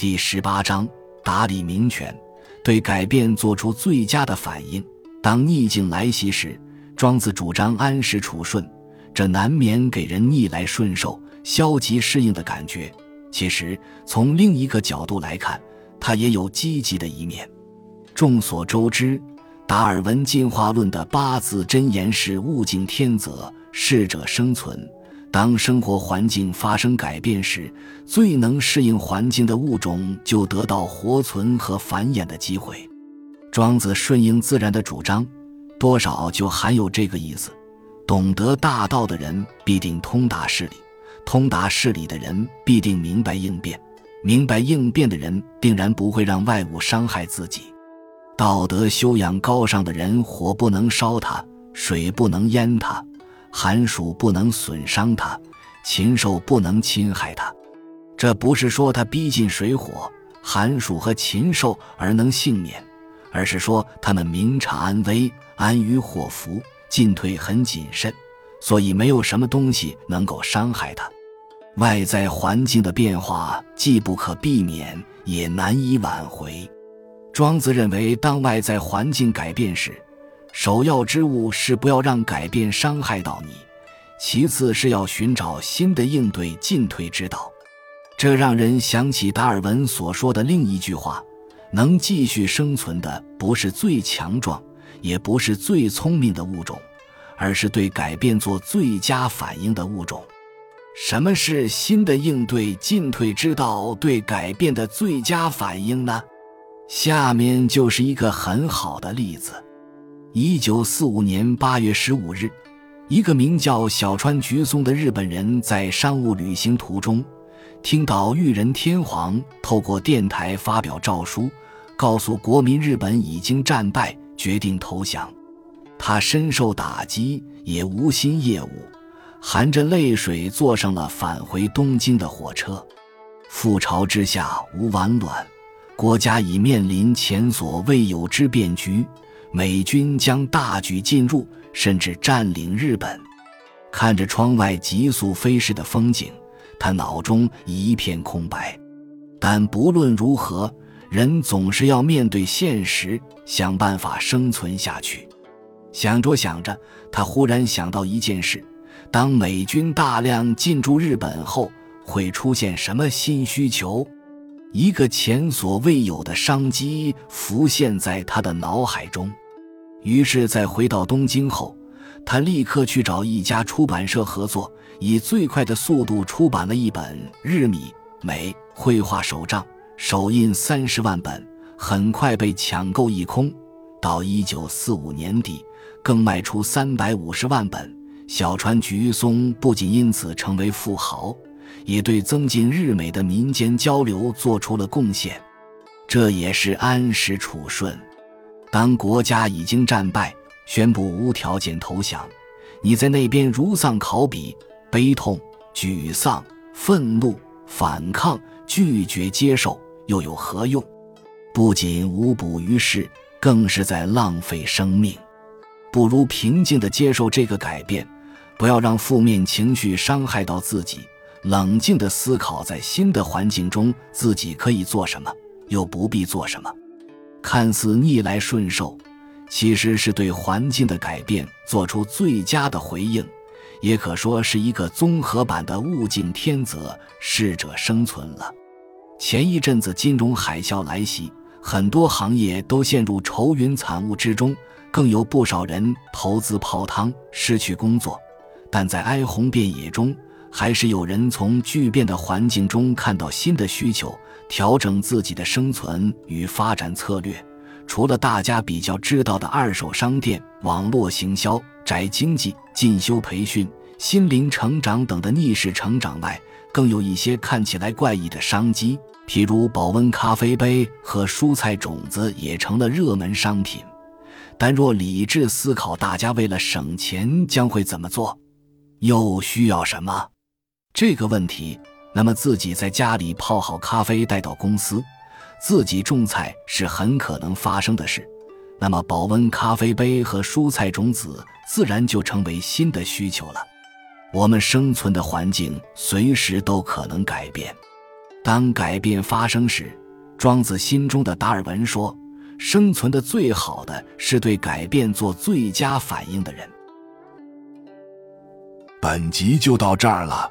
第十八章打理民权，对改变做出最佳的反应。当逆境来袭时，庄子主张安时处顺，这难免给人逆来顺受、消极适应的感觉。其实，从另一个角度来看，它也有积极的一面。众所周知，达尔文进化论的八字真言是“物竞天择，适者生存”。当生活环境发生改变时，最能适应环境的物种就得到活存和繁衍的机会。庄子顺应自然的主张，多少就含有这个意思。懂得大道的人必定通达事理，通达事理的人必定明白应变，明白应变的人定然不会让外物伤害自己。道德修养高尚的人，火不能烧他，水不能淹他。寒暑不能损伤他，禽兽不能侵害他。这不是说他逼近水火、寒暑和禽兽而能幸免，而是说他们明察安危、安于祸福，进退很谨慎，所以没有什么东西能够伤害他。外在环境的变化既不可避免，也难以挽回。庄子认为，当外在环境改变时，首要之务是不要让改变伤害到你，其次是要寻找新的应对进退之道。这让人想起达尔文所说的另一句话：能继续生存的不是最强壮，也不是最聪明的物种，而是对改变做最佳反应的物种。什么是新的应对进退之道？对改变的最佳反应呢？下面就是一个很好的例子。一九四五年八月十五日，一个名叫小川菊松的日本人在商务旅行途中，听到裕仁天皇透过电台发表诏书，告诉国民日本已经战败，决定投降。他深受打击，也无心业务，含着泪水坐上了返回东京的火车。覆巢之下无完卵，国家已面临前所未有之变局。美军将大举进入，甚至占领日本。看着窗外急速飞逝的风景，他脑中一片空白。但不论如何，人总是要面对现实，想办法生存下去。想着想着，他忽然想到一件事：当美军大量进驻日本后，会出现什么新需求？一个前所未有的商机浮现在他的脑海中。于是，在回到东京后，他立刻去找一家出版社合作，以最快的速度出版了一本日米美绘画手账，首印三十万本，很快被抢购一空。到一九四五年底，更卖出三百五十万本。小川菊松不仅因此成为富豪，也对增进日美的民间交流做出了贡献。这也是安时处顺。当国家已经战败，宣布无条件投降，你在那边如丧考妣，悲痛、沮丧、愤怒、反抗、拒绝接受，又有何用？不仅无补于事，更是在浪费生命。不如平静地接受这个改变，不要让负面情绪伤害到自己，冷静地思考，在新的环境中自己可以做什么，又不必做什么。看似逆来顺受，其实是对环境的改变做出最佳的回应，也可说是一个综合版的“物竞天择，适者生存”了。前一阵子金融海啸来袭，很多行业都陷入愁云惨雾之中，更有不少人投资泡汤，失去工作。但在哀鸿遍野中，还是有人从巨变的环境中看到新的需求。调整自己的生存与发展策略，除了大家比较知道的二手商店、网络行销、宅经济、进修培训、心灵成长等的逆势成长外，更有一些看起来怪异的商机，譬如保温咖啡杯和蔬菜种子也成了热门商品。但若理智思考，大家为了省钱将会怎么做？又需要什么？这个问题。那么自己在家里泡好咖啡带到公司，自己种菜是很可能发生的事。那么保温咖啡杯和蔬菜种子自然就成为新的需求了。我们生存的环境随时都可能改变，当改变发生时，庄子心中的达尔文说：“生存的最好的是对改变做最佳反应的人。”本集就到这儿了，